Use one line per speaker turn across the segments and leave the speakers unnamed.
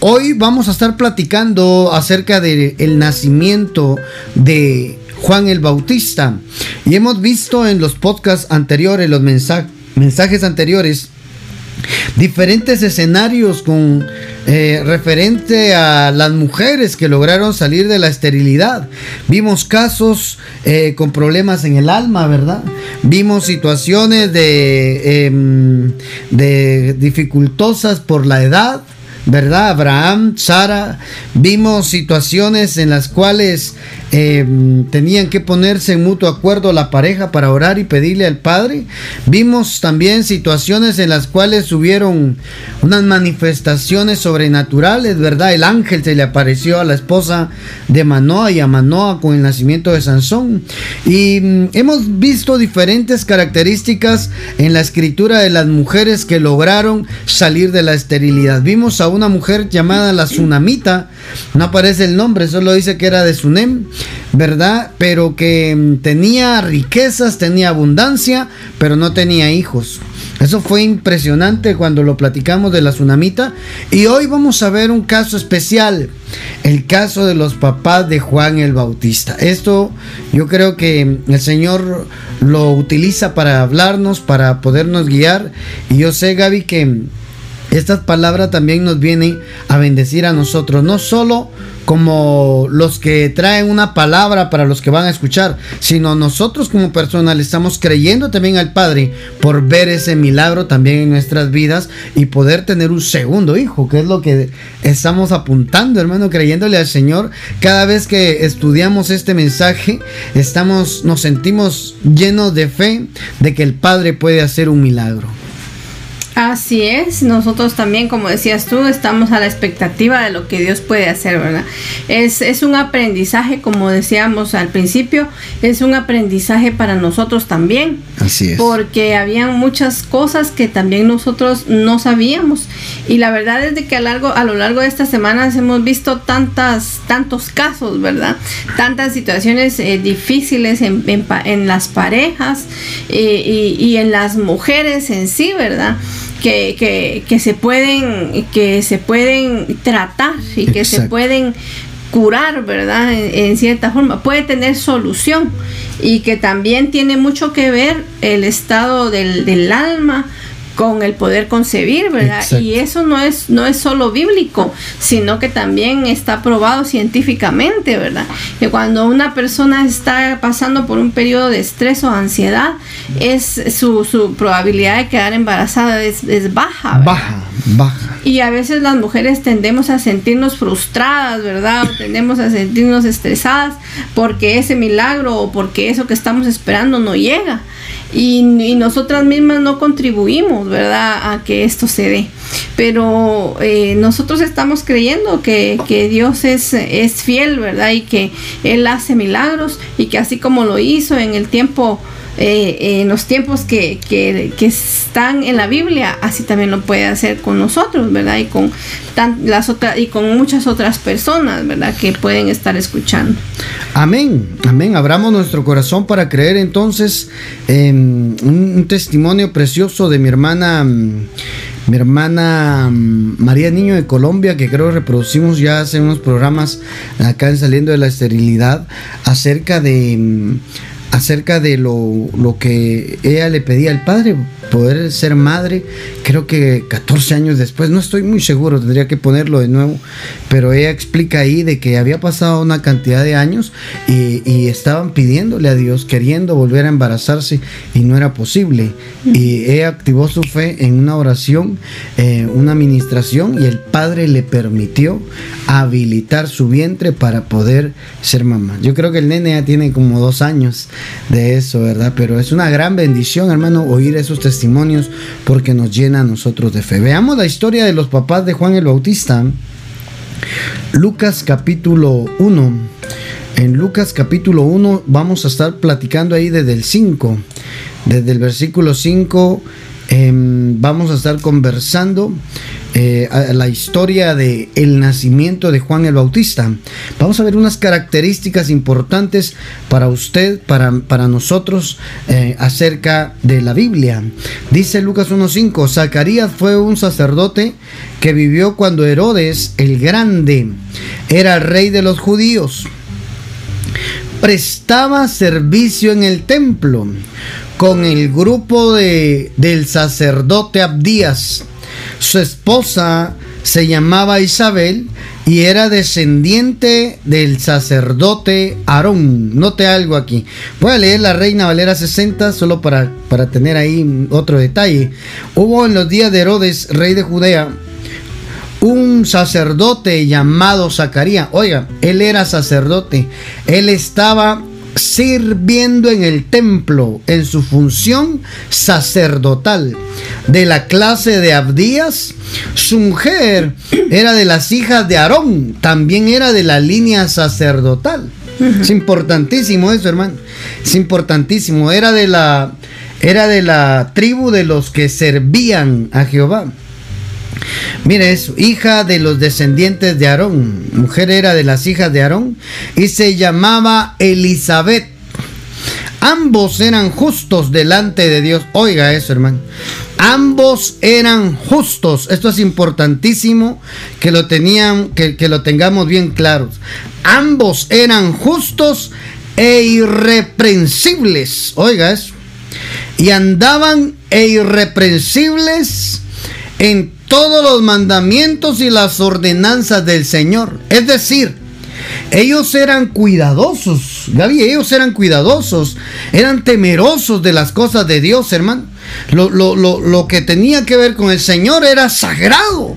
Hoy vamos a estar platicando acerca del el nacimiento de Juan el Bautista. Y hemos visto en los podcasts anteriores, los mensajes anteriores, diferentes escenarios con eh, referente a las mujeres que lograron salir de la esterilidad. Vimos casos eh, con problemas en el alma, ¿verdad? Vimos situaciones de, em, de dificultosas por la edad. ¿Verdad? Abraham, Sara, vimos situaciones en las cuales Em, tenían que ponerse en mutuo acuerdo la pareja para orar y pedirle al Padre. Vimos también situaciones en las cuales hubieron unas manifestaciones sobrenaturales, ¿verdad? El ángel se le apareció a la esposa de Manoa y a Manoa con el nacimiento de Sansón. Y mm, hemos visto diferentes características en la escritura de las mujeres que lograron salir de la esterilidad. Vimos a mujer llamada la Tsunamita, no aparece el nombre, solo dice que era de Sunem ¿verdad? Pero que mm, tenía riquezas, tenía abundancia, pero no tenía hijos. Eso fue impresionante cuando lo platicamos de la tsunamita. Y hoy vamos a ver un caso especial, el caso de los papás de Juan el Bautista. Esto yo creo que el Señor lo utiliza para hablarnos, para podernos guiar. Y yo sé, Gaby, que esta palabra también nos viene a bendecir a nosotros, no solo como los que traen una palabra para los que van a escuchar, sino nosotros como personas le estamos creyendo también al Padre por ver ese milagro también en nuestras vidas y poder tener un segundo hijo, que es lo que estamos apuntando, hermano, creyéndole al Señor. Cada vez que estudiamos este mensaje, estamos nos sentimos llenos de fe de que el Padre puede hacer un milagro.
Así es, nosotros también, como decías tú, estamos a la expectativa de lo que Dios puede hacer, ¿verdad? Es, es un aprendizaje, como decíamos al principio, es un aprendizaje para nosotros también.
Así es.
Porque habían muchas cosas que también nosotros no sabíamos. Y la verdad es de que a, largo, a lo largo de estas semanas hemos visto tantas, tantos casos, ¿verdad? Tantas situaciones eh, difíciles en, en, las parejas eh, y, y en las mujeres en sí, ¿verdad? Que, que, se pueden que se pueden tratar y que se pueden curar, ¿verdad? En, cierta forma, puede tener solución y que también tiene mucho que ver el estado del, del alma, con el poder concebir, ¿verdad? Y eso no es, no es solo bíblico, sino que también está probado científicamente, ¿verdad? Que cuando una persona está pasando por un periodo de estrés o ansiedad, es su, su probabilidad de quedar embarazada es, baja.
Baja, baja.
Y a veces las mujeres tendemos a sentirnos frustradas, ¿verdad? O tendemos a sentirnos estresadas porque ese milagro o porque eso que estamos esperando no llega y, nosotras mismas no contribuimos, ¿verdad?, a que esto se dé. Pero eh, nosotros estamos creyendo que, que, Dios es, es fiel, ¿verdad? Y que Él hace milagros y que así como lo hizo en el tiempo eh, en los tiempos que, que, están en la Biblia, así también lo puede hacer con nosotros, ¿verdad? Y con, las otras, y con muchas otras personas, ¿verdad? Que pueden estar escuchando.
Amén, amén. Abramos nuestro corazón para creer entonces en un, testimonio precioso de mi hermana mi hermana María Niño de Colombia, que creo reproducimos ya hace unos programas acá en Saliendo de la Esterilidad, acerca de acerca de lo, lo, que ella le pedía al padre, poder ser madre, creo que 14 años después, no estoy muy seguro, tendría que ponerlo de nuevo, pero ella explica ahí de que había pasado una cantidad de años y, estaban pidiéndole a Dios, queriendo volver a embarazarse y no era posible. Y ella activó su fe en una oración, eh, una administración y el padre le permitió habilitar su vientre para poder ser mamá. Yo creo que el nene ya tiene como dos años de eso, ¿verdad? Pero es una gran bendición, hermano, oír esos testimonios porque nos llena a nosotros de fe. Veamos la historia de los papás de Juan el Bautista. Lucas capítulo 1. En Lucas capítulo 1 vamos a estar platicando ahí desde el 5, desde el versículo 5 Em, vamos a estar conversando eh, la historia de el nacimiento de Juan el Bautista. Vamos a ver unas características importantes para usted, para, para nosotros, eh, acerca de la Biblia. Dice Lucas 1.5, Zacarías fue un sacerdote que vivió cuando Herodes el Grande era rey de los judíos. Prestaba servicio en el templo con el grupo de, del sacerdote Abdías. Su esposa se llamaba Isabel y era descendiente del sacerdote Aarón. Note algo aquí. Voy a leer la Reina Valera 60 solo para, para tener ahí otro detalle. Hubo en los días de Herodes, rey de Judea, un sacerdote llamado Zacarías. Oiga, él era sacerdote. Él estaba sirviendo en el templo en su función sacerdotal de la clase de Abdías. Su mujer era de las hijas de Aarón, también era de la línea sacerdotal. Es importantísimo eso, hermano. Es importantísimo. Era de la era de la tribu de los que servían a Jehová. Mire eso, hija de los descendientes de Aarón. Mujer era de las hijas de Aarón y se llamaba Elizabeth. Ambos eran justos delante de Dios. Oiga eso, hermano. Ambos eran justos. Esto es importantísimo que lo tenían, que, que lo tengamos bien claros. Ambos eran justos e irreprensibles. Oiga eso. Y andaban e irreprensibles en todos los mandamientos y las ordenanzas del Señor. Es decir, ellos eran cuidadosos, Gaby, ellos eran cuidadosos, eran temerosos de las cosas de Dios, hermano. Lo, lo que tenía que ver con el Señor era sagrado,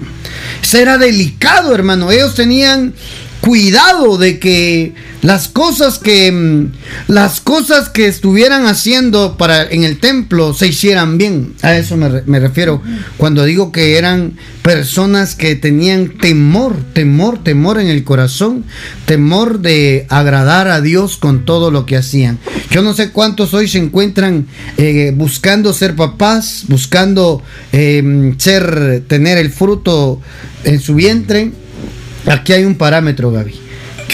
era delicado, hermano. Ellos tenían cuidado de que las cosas que mm, las cosas que estuvieran haciendo para en el templo se hicieran bien. A eso me, refiero. Cuando digo que eran personas que tenían temor temor temor en el corazón temor de agradar a Dios con todo lo que hacían. Yo no sé cuántos hoy se encuentran eh, buscando ser papás buscando eh, ser tener el fruto en su vientre Aquí hay un parámetro, Gaby.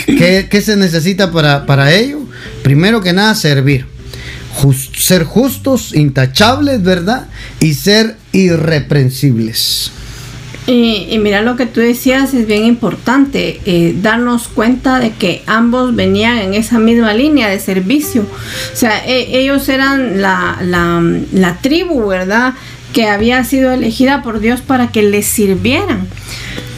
¿Qué, se necesita para, para, ello? Primero que nada, servir. ser justos, intachables, ¿verdad? Y ser irreprensibles.
Y, mira lo que tú decías es bien importante, eh, darnos cuenta de que ambos venían en esa misma línea de servicio. O sea, e, ellos eran la, la, la tribu, ¿verdad? Que había sido elegida por Dios para que les sirvieran.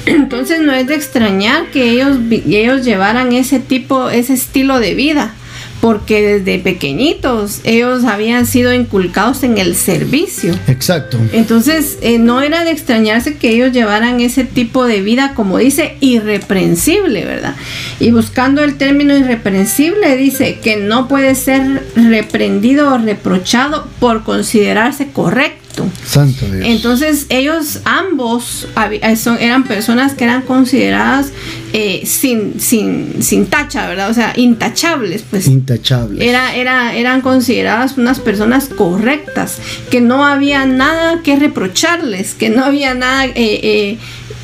Entonces no es de extrañar que ellos, ellos llevaran ese tipo, ese estilo de vida, porque desde pequeñitos ellos habían sido inculcados en el servicio.
Exacto.
Entonces eh, no era de extrañarse que ellos llevaran ese tipo de vida, como dice, irreprensible, ¿verdad? Y buscando el término irreprensible, dice que no puede ser reprendido o reprochado por considerarse correcto
Santo Dios.
Entonces ellos ambos eh, eran personas que eran consideradas eh, sin, sin, sin tacha, ¿verdad? O sea, intachables, pues.
Intachables.
Era, era, eran consideradas unas personas correctas, que no había nada que reprocharles, que no había nada... Eh,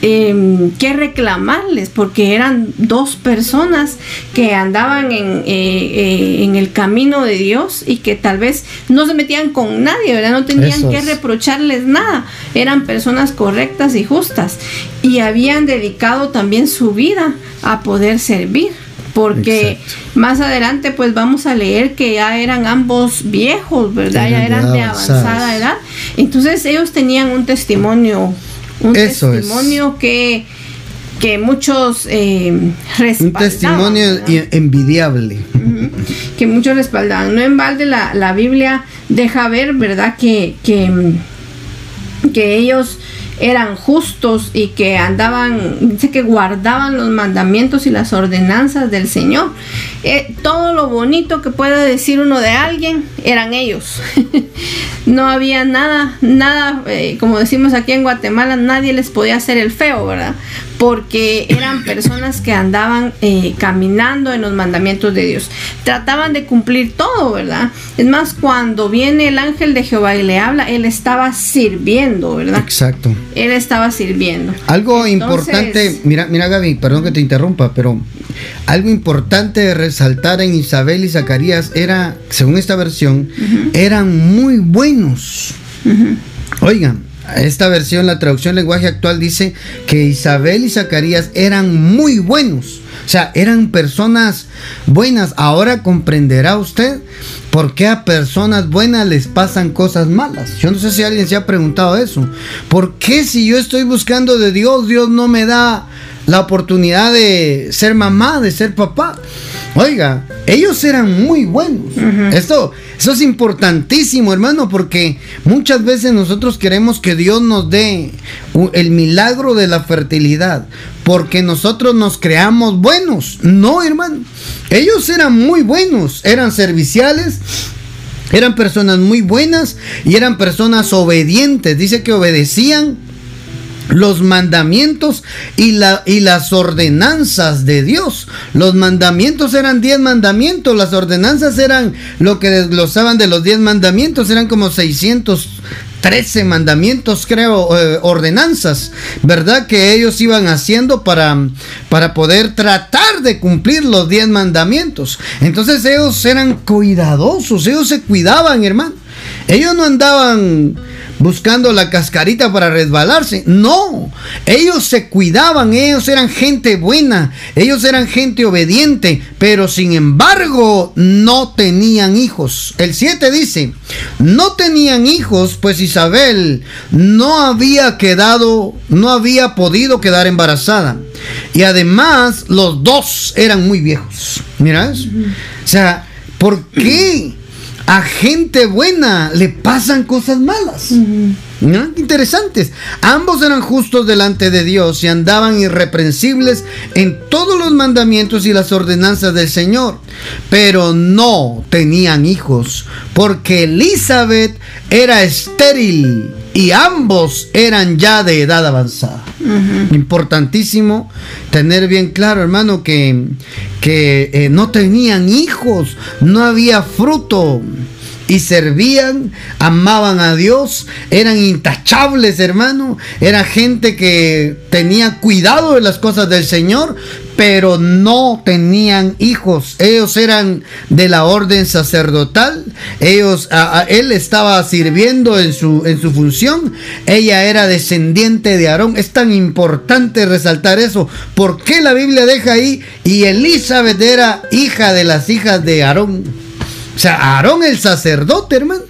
Em, que reclamarles, porque eran dos personas que andaban en, eh, eh, en, el camino de Dios y que tal vez no se metían con nadie, ¿verdad? No tenían que reprocharles nada, eran personas correctas y justas y habían dedicado también su vida a poder servir porque más adelante pues vamos a leer que ya eran ambos viejos, ¿verdad? ya eran de avanzada edad. Entonces ellos tenían un testimonio un testimonio que, que muchos eh,
Un testimonio envidiable.
que muchos respaldaban. No en balde la, la Biblia deja ver, ¿verdad? Que, que, que ellos eran justos y que andaban, dice que guardaban los mandamientos y las ordenanzas del Señor. Eh, todo lo bonito que pueda decir uno de alguien eran ellos. no había nada, nada, eh, como decimos aquí en Guatemala, nadie les podía hacer el feo, ¿verdad? Porque eran personas que andaban eh, caminando en los mandamientos de Dios. Trataban de cumplir todo, ¿verdad? Es más, cuando viene el ángel de Jehová y le habla, él estaba sirviendo, ¿verdad?
Exacto.
Él estaba sirviendo.
Algo importante, mira, mira Gaby, perdón que te interrumpa, pero algo importante de resaltar en Isabel y Zacarías era, según esta versión, eran muy buenos. Oigan, esta versión, la traducción lenguaje actual dice que Isabel y Zacarías eran muy buenos. O sea, eran personas buenas. Ahora comprenderá usted por qué a personas buenas les pasan cosas malas. Yo no sé si alguien se ha preguntado eso. ¿Por qué si yo estoy buscando de Dios, Dios no me da la oportunidad de ser mamá, de ser papá? Oiga, ellos eran muy buenos. Esto, eso es importantísimo, hermano, porque muchas veces nosotros queremos que Dios nos dé el milagro de la fertilidad, porque nosotros nos creamos buenos. No, hermano. Ellos eran muy buenos, eran serviciales, eran personas muy buenas y eran personas obedientes. Dice que obedecían los mandamientos y, la, y las ordenanzas de Dios. Los mandamientos eran diez mandamientos, las ordenanzas eran lo que desglosaban de los diez mandamientos, eran como 613 mandamientos, creo, eh, ordenanzas, ¿verdad? Que ellos iban haciendo para, para poder tratar de cumplir los diez mandamientos. Entonces ellos eran cuidadosos, ellos se cuidaban, hermano. Ellos no andaban buscando la cascarita para resbalarse. No, ellos se cuidaban, ellos eran gente buena, ellos eran gente obediente, pero sin embargo no tenían hijos. El 7 dice, no tenían hijos, pues Isabel no había quedado, no había podido quedar embarazada. Y además los dos eran muy viejos. Mira O sea, ¿por qué? A gente buena le pasan cosas malas. Interesantes. Ambos eran justos delante de Dios y andaban irreprensibles en todos los mandamientos y las ordenanzas del Señor, pero no tenían hijos, porque Elizabeth era estéril y ambos eran ya de edad avanzada. Importantísimo tener bien claro, hermano, que, que eh, no tenían hijos, no había fruto y servían, amaban a Dios, eran intachables, hermano, era gente que tenía cuidado de las cosas del Señor, pero no tenían hijos. Ellos eran de la orden sacerdotal, ellos a, él estaba sirviendo en su en su función, ella era descendiente de Aarón. Es tan importante resaltar eso, porque la Biblia deja ahí y Elizabeth era hija de las hijas de Aarón. O sea, Aarón el sacerdote, hermano.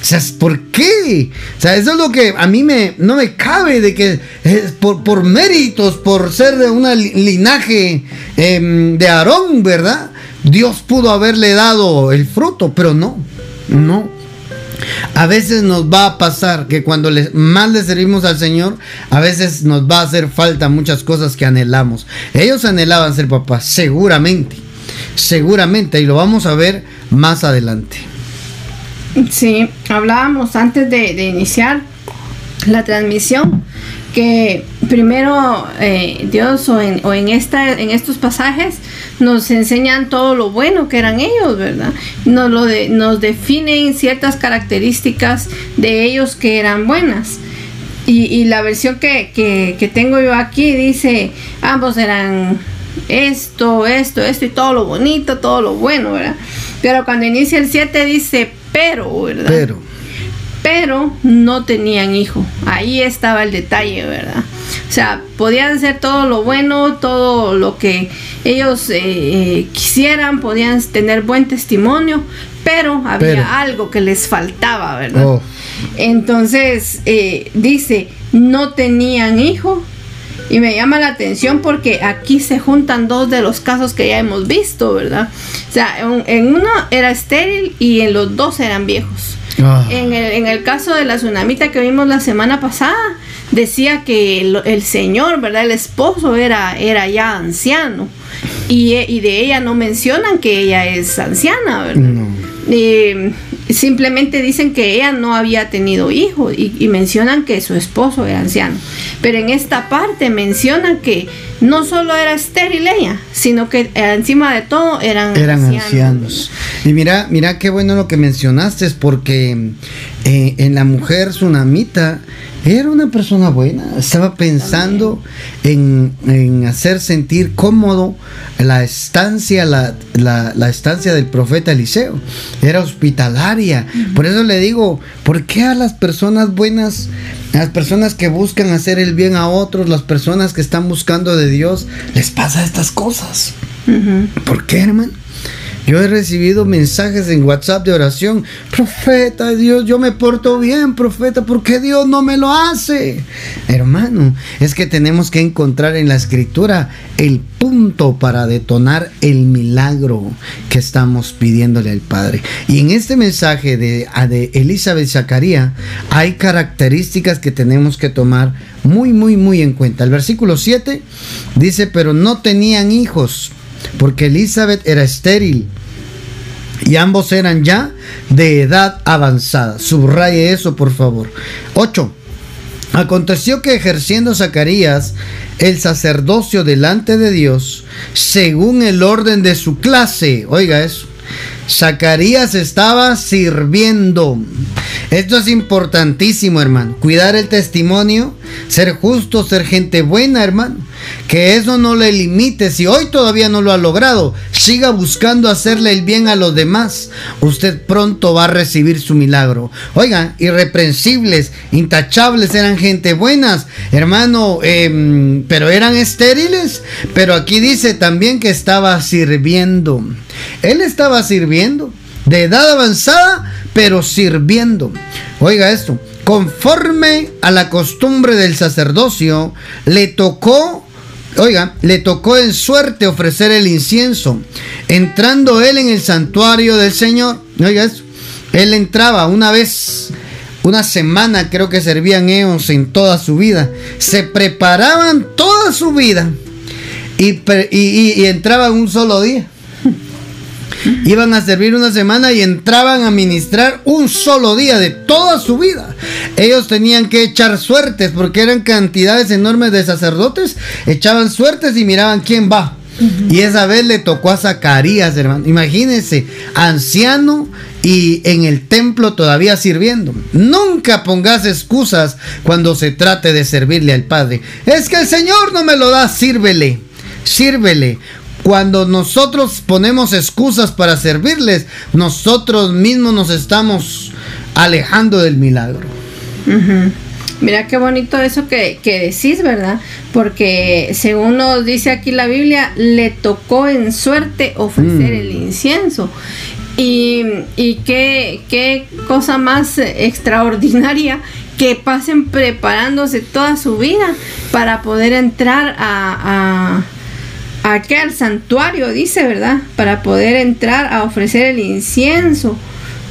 O sea, ¿por qué? O sea, eso es lo que a mí me, no me cabe de que por, por, méritos, por ser de un linaje em, de Aarón, ¿verdad? Dios pudo haberle dado el fruto, pero no, no. A veces nos va a pasar que cuando más le servimos al Señor, a veces nos va a hacer falta muchas cosas que anhelamos. Ellos anhelaban ser papás, seguramente seguramente, y lo vamos a ver más adelante.
Sí, hablábamos antes de, iniciar la transmisión que primero eh, Dios o en, esta, en estos pasajes nos enseñan todo lo bueno que eran ellos, ¿verdad? Nos, lo de, nos definen ciertas características de ellos que eran buenas. Y, la versión que, que tengo yo aquí dice, ambos eran esto, esto, esto y todo lo bonito, todo lo bueno, ¿verdad? Pero cuando inicia el 7 dice, pero, ¿verdad?
Pero.
Pero no tenían hijo. Ahí estaba el detalle, ¿verdad? O sea, podían ser todo lo bueno, todo lo que ellos eh, eh, quisieran, podían tener buen testimonio, pero había algo que les faltaba, ¿verdad? Oh. Entonces, eh, dice, no tenían hijo y me llama la atención porque aquí se juntan dos de los casos que ya hemos visto, ¿verdad? O sea, en, uno era estéril y en los dos eran viejos. Ah. En, el, caso de la tsunamita que vimos la semana pasada, decía que el, señor, ¿verdad? El esposo era, era ya anciano. Y, de ella no mencionan que ella es anciana, ¿verdad? Simplemente dicen que ella no había tenido hijos y, mencionan que su esposo era anciano. Pero en esta parte menciona que no solo era estéril ella, sino que encima de todo eran,
eran ancianos. Y mira, mira qué bueno lo que mencionaste, porque eh, en la mujer tsunamita era una persona buena, estaba pensando en, hacer sentir cómodo la estancia, la, estancia del profeta Eliseo. Era hospitalaria. Por eso le digo, ¿por qué a las personas buenas, las personas que buscan hacer el bien a otros, las personas que están buscando de Dios, les pasa estas cosas? ¿Por qué, hermano? Yo he recibido mensajes en WhatsApp de oración. Profeta, Dios, yo me porto bien, profeta, ¿por qué Dios no me lo hace? Hermano, es que tenemos que encontrar en la escritura el punto para detonar el milagro que estamos pidiéndole al Padre. Y en este mensaje de, de Elizabeth Zacarías hay características que tenemos que tomar muy, muy, muy en cuenta. El versículo 7 dice, pero no tenían hijos porque Elizabeth era estéril y ambos eran ya de edad avanzada. Subraye eso, por favor. 8. Aconteció que ejerciendo Zacarías el sacerdocio delante de Dios, según el orden de su clase, oiga eso, Zacarías estaba sirviendo. Esto es importantísimo, hermano. Cuidar el testimonio, ser justo, ser gente buena, hermano. Que eso no le limite. Si hoy todavía no lo ha logrado, siga buscando hacerle el bien a los demás. Usted pronto va a recibir su milagro. Oigan, irreprensibles, intachables, eran gente buenas, hermano, em, pero eran estériles. Pero aquí dice también que estaba sirviendo. Él estaba sirviendo, de edad avanzada, pero sirviendo. Oiga esto, conforme a la costumbre del sacerdocio, le tocó Oiga, le tocó en suerte ofrecer el incienso, entrando él en el santuario del Señor. Oiga eso. Él entraba una vez, una semana creo que servían ellos en toda su vida. Se preparaban toda su vida y, y entraban un solo día. Iban a servir una semana y entraban a ministrar un solo día de toda su vida. Ellos tenían que echar suertes porque eran cantidades enormes de sacerdotes. Echaban suertes y miraban quién va. Y esa vez le tocó a Zacarías, hermano. Imagínense, anciano y en el templo todavía sirviendo. Nunca pongas excusas cuando se trate de servirle al Padre. Es que el Señor no me lo da, sírvele. Sírvele. Cuando nosotros ponemos excusas para servirles, nosotros mismos nos estamos alejando del milagro.
Mira qué bonito eso que, decís, ¿verdad? Porque según nos dice aquí la Biblia, le tocó en suerte ofrecer mm. el incienso. Y, qué, qué cosa más extraordinaria que pasen preparándose toda su vida para poder entrar a aquí al santuario, dice, ¿verdad? Para poder entrar a ofrecer el incienso.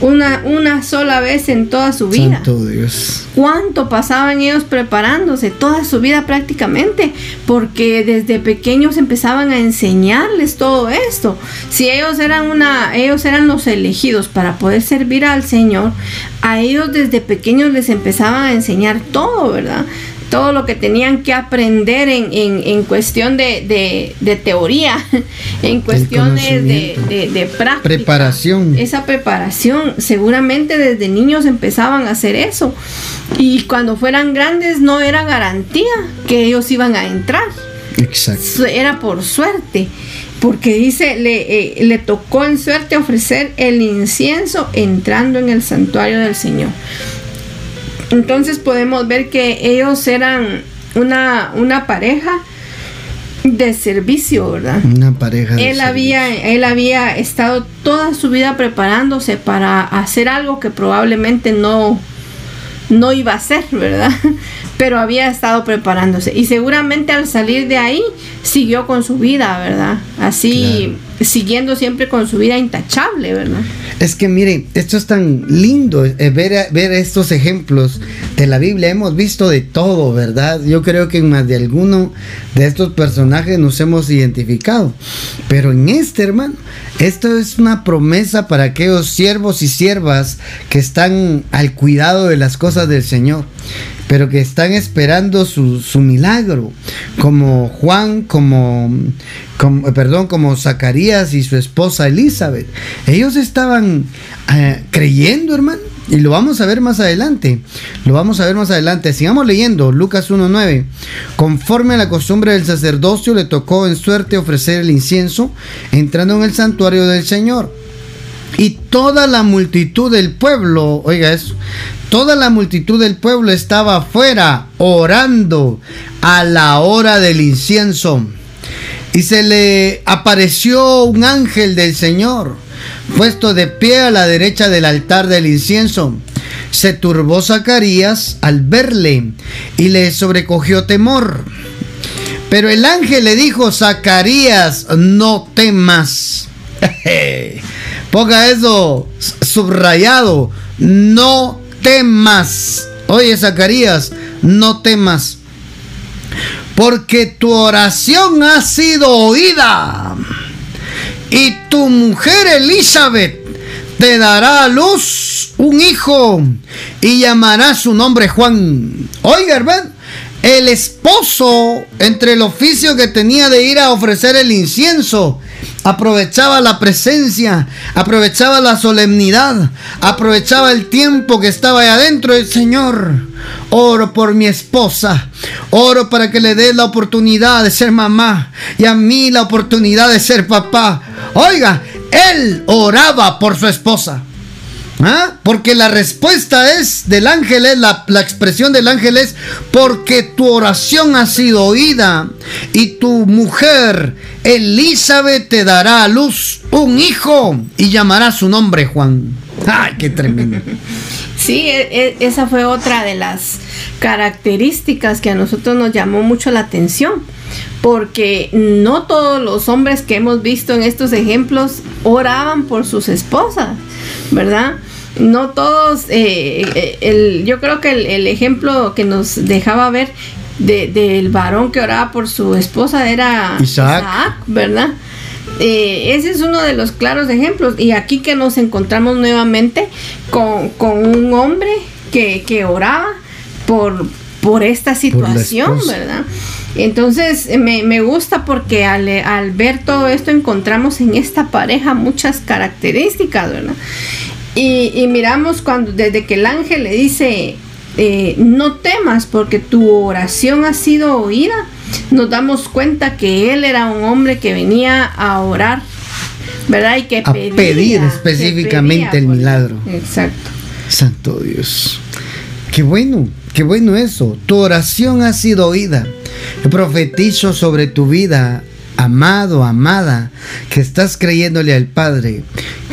Una, una sola vez en toda su vida.
Santo Dios.
¿Cuánto pasaban ellos preparándose? Toda su vida prácticamente. Porque desde pequeños empezaban a enseñarles todo esto. Si ellos eran una, ellos eran los elegidos para poder servir al Señor, a ellos desde pequeños les empezaban a enseñar todo, ¿verdad? Todo lo que tenían que aprender en, en, cuestión de, de, teoría, en cuestiones de, de, práctica.
Preparación.
Esa preparación, seguramente desde niños empezaban a hacer eso. Y cuando fueran grandes no era garantía que ellos iban a entrar.
Exacto.
Era por suerte. Porque dice, le, eh, le tocó en suerte ofrecer el incienso entrando en el santuario del Señor. Entonces podemos ver que ellos eran una, una pareja de servicio, ¿verdad?
Una pareja.
De él había, él había estado toda su vida preparándose para hacer algo que probablemente no, no iba a hacer, ¿verdad? Pero había estado preparándose y seguramente al salir de ahí siguió con su vida, ¿verdad? Así siguiendo siempre con su vida intachable, ¿verdad?
Es que mire, esto es tan lindo eh, ver, ver estos ejemplos de la Biblia hemos visto de todo, ¿verdad? Yo creo que en más de alguno de estos personajes nos hemos identificado. Pero en este, hermano, esto es una promesa para aquellos siervos y siervas que están al cuidado de las cosas del Señor pero que están esperando su, milagro, como Juan, como, como, perdón, como Zacarías y su esposa Elizabeth. Ellos estaban eh, creyendo, hermano, y lo vamos a ver más adelante. Lo vamos a ver más adelante. Sigamos leyendo Lucas 1.9. Conforme a la costumbre del sacerdocio, le tocó en suerte ofrecer el incienso, entrando en el santuario del Señor. Y toda la multitud del pueblo, oiga eso, toda la multitud del pueblo estaba afuera orando a la hora del incienso. Y se le apareció un ángel del Señor, puesto de pie a la derecha del altar del incienso. Se turbó Zacarías al verle y le sobrecogió temor. Pero el ángel le dijo, Zacarías, no temas. Ponga eso subrayado. No temas. Oye, Zacarías, no temas. Porque tu oración ha sido oída. Y tu mujer Elizabeth te dará a luz un hijo y llamará su nombre Juan. Oiga, hermano, el esposo, entre el oficio que tenía de ir a ofrecer el incienso aprovechaba la presencia, aprovechaba la solemnidad, aprovechaba el tiempo que estaba ahí adentro. El Señor, oro por mi esposa, oro para que le dé la oportunidad de ser mamá y a mí la oportunidad de ser papá. Oiga, él oraba por su esposa. ¿Ah? Porque la respuesta es del ángel, es la, la, expresión del ángel es porque tu oración ha sido oída y tu mujer Elizabeth te dará a luz un hijo y llamará su nombre Juan. ¡Ay, qué tremendo!
Sí, e, e, esa fue otra de las características que a nosotros nos llamó mucho la atención, porque no todos los hombres que hemos visto en estos ejemplos oraban por sus esposas, ¿verdad? no todos, eh, eh, el, yo creo que el, ejemplo que nos dejaba ver del varón que oraba por su esposa era Isaac, ¿verdad? Eh, ese es uno de los claros ejemplos. Y aquí que nos encontramos nuevamente con, un hombre que, que oraba por, por esta situación, ¿verdad? Entonces me, me gusta porque al, al, ver todo esto encontramos en esta pareja muchas características, ¿verdad? Y, miramos cuando desde que el ángel le dice, eh, no temas porque tu oración ha sido oída, nos damos cuenta que él era un hombre que venía a orar, ¿verdad? Y que
a pedir específicamente el milagro.
Exacto.
Santo Dios. Qué bueno, qué bueno eso. Tu oración ha sido oída. profetizo sobre tu vida amado, amada, que estás creyéndole al Padre,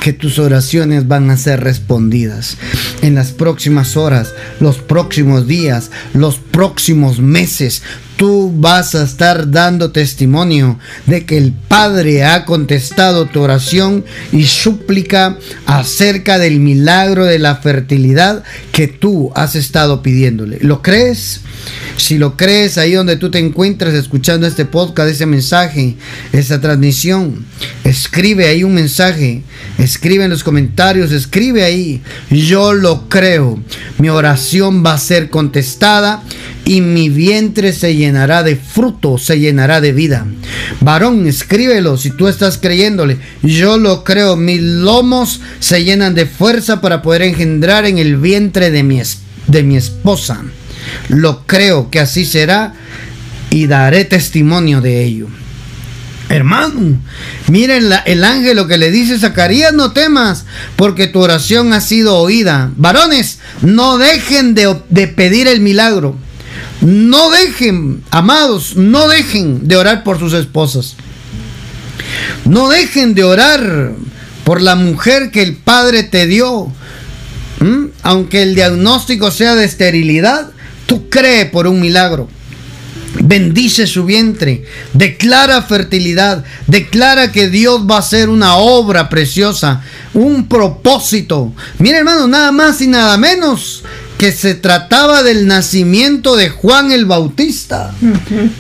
que tus oraciones van a ser respondidas en las próximas horas, los próximos días, los próximos meses. Tú vas a estar dando testimonio de que el Padre ha contestado tu oración y súplica acerca del milagro de la fertilidad que tú has estado pidiéndole. ¿Lo crees? Si lo crees ahí donde tú te encuentras escuchando este podcast, ese mensaje, esa transmisión, escribe ahí un mensaje, escribe en los comentarios, escribe ahí, yo lo creo, mi oración va a ser contestada y mi vientre se llenará de fruto, se llenará de vida. Varón, escríbelo si tú estás creyéndole. Yo lo creo, mis lomos se llenan de fuerza para poder engendrar en el vientre de mi, de mi esposa. Lo creo que así será y daré testimonio de ello. Hermano, miren el ángel lo que le dice Zacarías, no temas, porque tu oración ha sido oída. Varones, no dejen de, de pedir el milagro. No dejen, amados, no dejen de orar por sus esposas. No dejen de orar por la mujer que el Padre te dio. ¿Mm? Aunque el diagnóstico sea de esterilidad, Tú cree por un milagro. Bendice su vientre, declara fertilidad, declara que Dios va a hacer una obra preciosa, un propósito. Mira hermano, nada más y nada menos que se trataba del nacimiento de Juan el Bautista,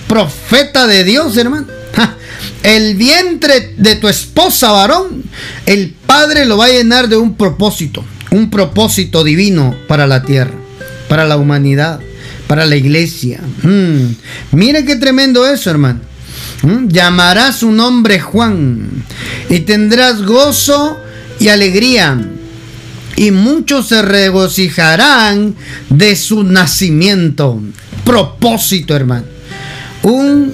profeta de Dios, hermano. El vientre de tu esposa, varón, el Padre lo va a llenar de un propósito, un propósito divino para la tierra, para la humanidad, para la iglesia. Mm. Mire qué tremendo eso, hermano. Mm. Llamarás su nombre Juan y tendrás gozo y alegría y muchos se regocijarán de su nacimiento. Propósito, hermano. Un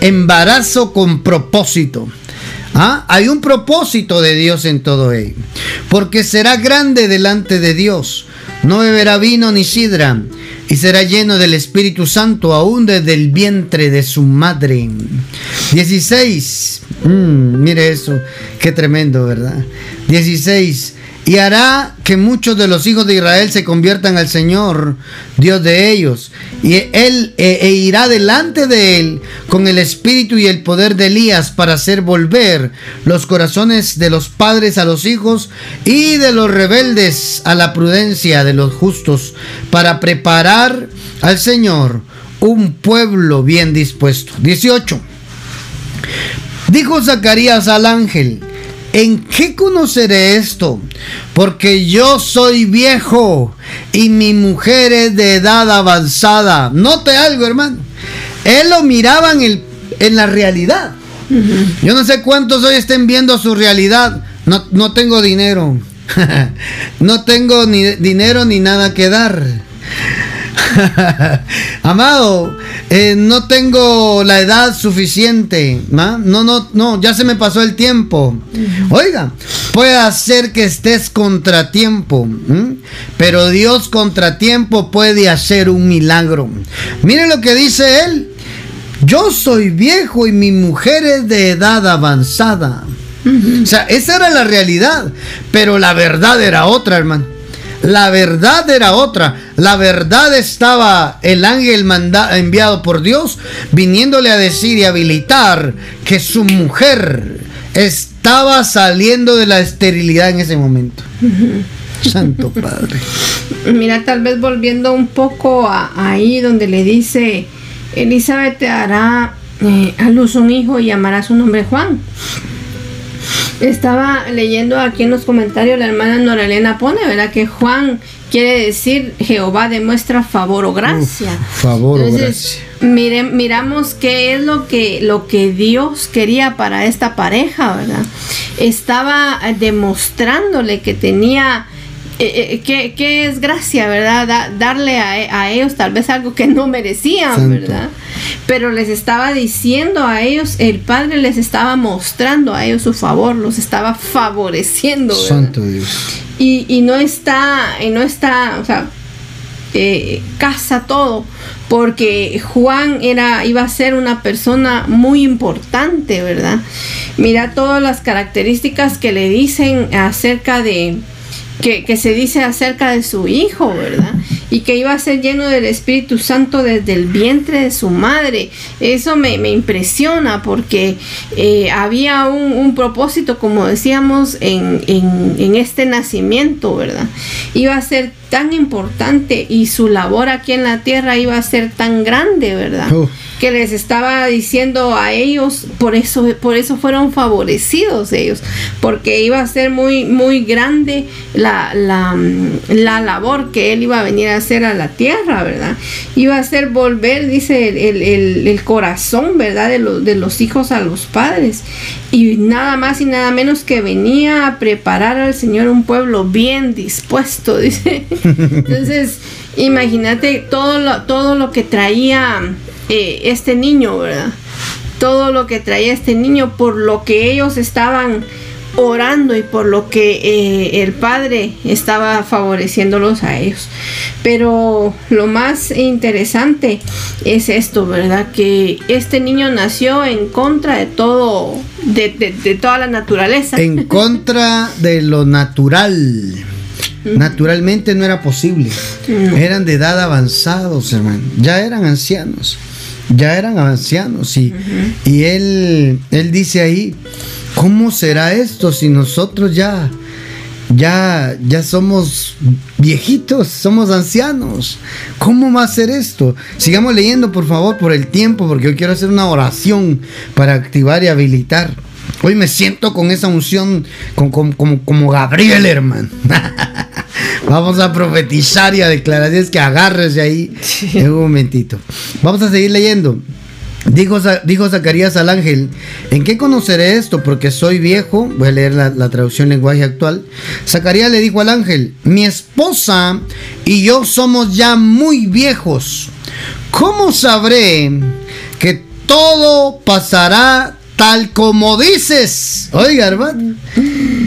embarazo con propósito. ¿Ah? Hay un propósito de Dios en todo ello. Porque será grande delante de Dios. No beberá vino ni sidra. Y será lleno del Espíritu Santo aún desde el vientre de su madre. 16. Mm, mire eso. Qué tremendo, ¿verdad? 16 y hará que muchos de los hijos de Israel se conviertan al Señor, Dios de ellos, y él e, e, irá delante de él con el espíritu y el poder de Elías para hacer volver los corazones de los padres a los hijos y de los rebeldes a la prudencia de los justos, para preparar al Señor un pueblo bien dispuesto. 18. Dijo Zacarías al ángel, ¿En qué conoceré esto? Porque yo soy viejo y mi mujer es de edad avanzada. Note algo, hermano. Él lo miraba en, en la realidad. Yo no sé cuántos hoy estén viendo su realidad. No, no tengo dinero. no tengo ni dinero ni nada que dar. Amado, eh, no tengo la edad suficiente. No, no, no, ya se me pasó el tiempo. Oiga, puede hacer que estés contratiempo, pero Dios contratiempo puede hacer un milagro. Mire lo que dice él. Yo soy viejo y mi mujer es de edad avanzada. O sea, esa era la realidad, pero la verdad era otra, hermano. La verdad era otra. La verdad estaba el ángel enviado por Dios viniéndole a decir y habilitar que su mujer estaba saliendo de la esterilidad en ese momento. Santo Padre.
Mira, tal vez volviendo un poco a, ahí donde le dice, Elizabeth te hará eh, a luz un hijo y llamará su nombre Juan. Estaba leyendo aquí en los comentarios la hermana Norelena pone, ¿verdad? Que Juan quiere decir Jehová demuestra favor o gracia.
favor o gracia.
miramos qué es lo que, lo que Dios quería para esta pareja, ¿verdad? Estaba demostrándole que tenía eh, eh, ¿qué, es gracia, verdad? darle a, ellos tal vez algo que no merecían, ¿verdad? Pero les estaba diciendo a ellos, el Padre les estaba mostrando a ellos su favor, los estaba favoreciendo.
Santo Dios.
Y, no está, y no está, o sea, eh, casa todo, porque Juan era, iba a ser una persona muy importante, ¿verdad? Mira todas las características que le dicen acerca de, que, se dice acerca de su hijo, ¿verdad? Y que iba a ser lleno del Espíritu Santo desde el vientre de su madre. Eso me, impresiona porque eh, había un, propósito, como decíamos, en, en, este nacimiento, ¿verdad? Iba a ser tan importante y su labor aquí en la tierra iba a ser tan grande, ¿verdad? Que les estaba diciendo a ellos, por eso, por eso fueron favorecidos ellos, porque iba a ser muy, muy grande la, la, la labor que él iba a venir a hacer a la tierra, ¿verdad? Iba a ser volver, dice, el, el, el corazón, ¿verdad? De, de los hijos a los padres. Y nada más y nada menos que venía a preparar al Señor un pueblo bien dispuesto, dice. Entonces, imagínate todo lo, todo lo que traía eh, este niño, ¿verdad? Todo lo que traía este niño por lo que ellos estaban orando y por lo que eh, el Padre estaba favoreciéndolos a ellos. Pero lo más interesante es esto, ¿verdad? Que este niño nació en contra de todo, de toda la naturaleza.
En contra de lo natural. Naturalmente no era posible. Eran de edad avanzados, hermano. Ya eran ancianos. Ya eran ancianos. Y, y él, él dice ahí, ¿cómo será esto si nosotros ya, ya, ya somos viejitos, somos ancianos. ¿Cómo va a ser esto? Sigamos leyendo, por favor, por el tiempo, porque yo quiero hacer una oración para activar y habilitar. Hoy me siento con esa unción, como, como Gabriel, hermano. Vamos a profetizar y a declarar. Es que agárrese ahí en un momentito. Vamos a seguir leyendo. Dijo, dijo, Zacarías al ángel, ¿en qué conoceré esto? Porque soy viejo. Voy a leer la, la, traducción lenguaje actual. Zacarías le dijo al ángel, mi esposa y yo somos ya muy viejos. ¿Cómo sabré que todo pasará tal como dices? Oiga, hermano,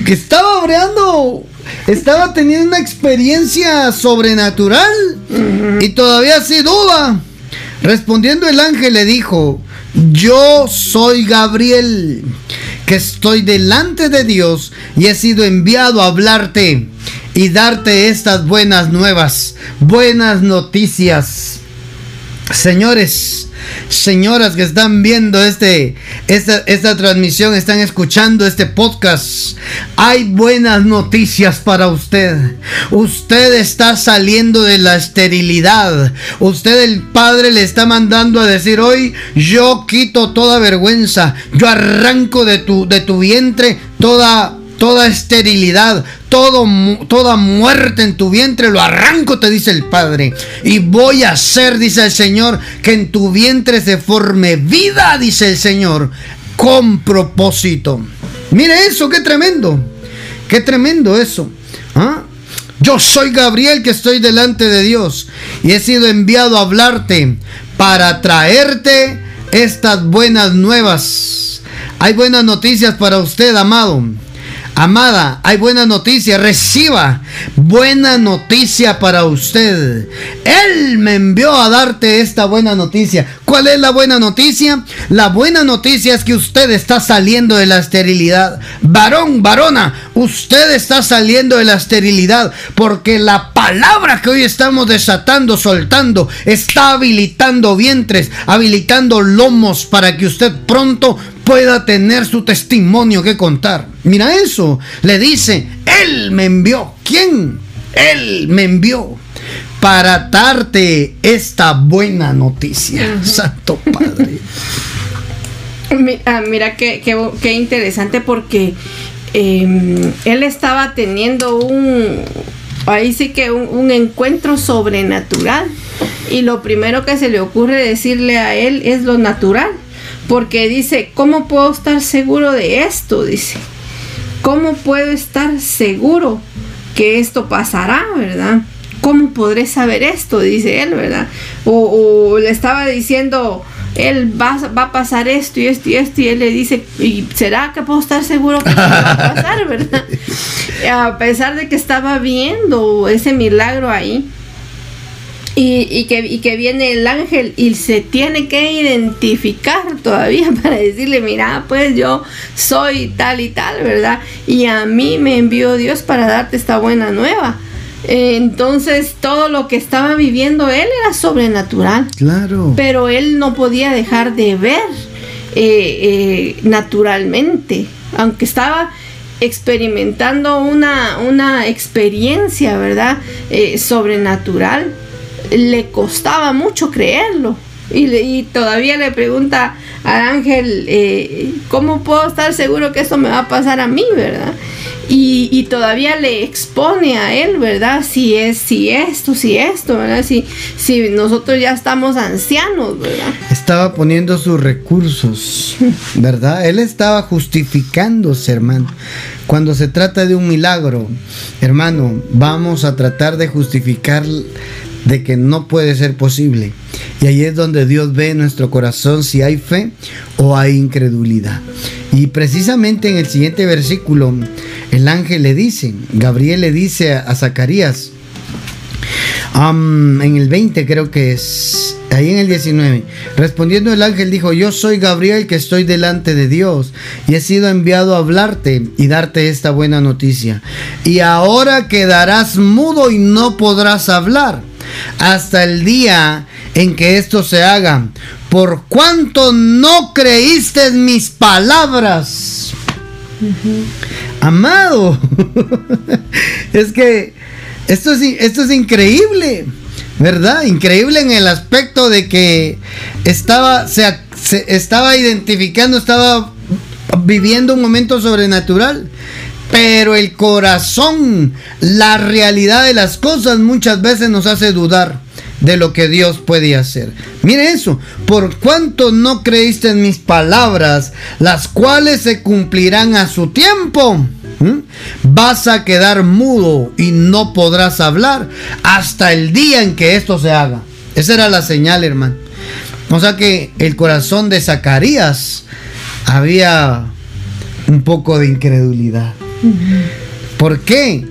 que estaba obreando estaba teniendo una experiencia sobrenatural y todavía se duda. Respondiendo el ángel le dijo, yo soy Gabriel, que estoy delante de Dios y he sido enviado a hablarte y darte estas buenas nuevas, buenas noticias. Señores, señoras que están viendo este, esta, esta transmisión, están escuchando este podcast, hay buenas noticias para usted. Usted está saliendo de la esterilidad. Usted el Padre le está mandando a decir hoy, yo quito toda vergüenza, yo arranco de tu, de tu vientre toda toda esterilidad, todo, toda muerte en tu vientre, lo arranco, te dice el Padre. Y voy a hacer, dice el Señor, que en tu vientre se forme vida, dice el Señor, con propósito. Mire eso, qué tremendo. Qué tremendo eso. ¿Ah? Yo soy Gabriel que estoy delante de Dios y he sido enviado a hablarte para traerte estas buenas nuevas. Hay buenas noticias para usted, amado. Amada, hay buena noticia, reciba buena noticia para usted. Él me envió a darte esta buena noticia. ¿Cuál es la buena noticia? La buena noticia es que usted está saliendo de la esterilidad. Varón, varona, usted está saliendo de la esterilidad porque la palabra que hoy estamos desatando, soltando, está habilitando vientres, habilitando lomos para que usted pronto pueda tener su testimonio que contar. Mira eso, le dice, Él me envió. ¿Quién? Él me envió para darte esta buena noticia. Santo Padre.
Mira, qué, qué, interesante porque em, él estaba teniendo un, ahí sí que un, un, encuentro sobrenatural. Y lo primero que se le ocurre decirle a él es lo natural. Porque dice, ¿cómo puedo estar seguro de esto? Dice, ¿cómo puedo estar seguro que esto pasará, verdad? ¿Cómo podré saber esto? Dice él, ¿verdad? O, le estaba diciendo, él va, va, a pasar esto y esto y esto, y él le dice, ¿y será que puedo estar seguro que va a pasar, verdad? a pesar de que estaba viendo ese milagro ahí, y, que, que viene el ángel y se tiene que identificar todavía para decirle, mira, pues yo soy tal y tal, ¿verdad? Y a mí me envió Dios para darte esta buena nueva. Entonces todo lo que estaba viviendo él era sobrenatural.
Claro.
Pero él no podía dejar de ver eh, eh, naturalmente, aunque estaba experimentando una, una experiencia, ¿verdad? Eh, sobrenatural le costaba mucho creerlo. Y, todavía le pregunta al ángel, eh, ¿cómo puedo estar seguro que esto me va a pasar a mí, verdad? Y, todavía le expone a él, ¿verdad? Si es, si esto, si esto, ¿verdad? Si, si nosotros ya estamos ancianos, ¿verdad?
Estaba poniendo sus recursos, ¿verdad? Él estaba justificándose, hermano. Cuando se trata de un milagro, hermano, vamos a tratar de justificar de que no puede ser posible. Y ahí es donde Dios ve en nuestro corazón si hay fe o hay incredulidad. Y precisamente en el siguiente versículo, el ángel le dice, Gabriel le dice a, Zacarías, en el 20 creo que es, ahí en el 19, respondiendo el ángel dijo, yo soy Gabriel que estoy delante de Dios y he sido enviado a hablarte y darte esta buena noticia. Y ahora quedarás mudo y no podrás hablar hasta el día en que esto se haga, por cuanto no creíste mis palabras. Amado, es que esto es, esto es increíble, ¿verdad? Increíble en el aspecto de que estaba, se, estaba identificando, estaba viviendo un momento sobrenatural. Pero el corazón, la realidad de las cosas muchas veces nos hace dudar de lo que Dios puede hacer. Mire eso, por cuanto no creíste en mis palabras, las cuales se cumplirán a su tiempo. Vas a quedar mudo y no podrás hablar hasta el día en que esto se haga. Esa era la señal, hermano. O sea que el corazón de Zacarías había un poco de incredulidad. ¿Por qué?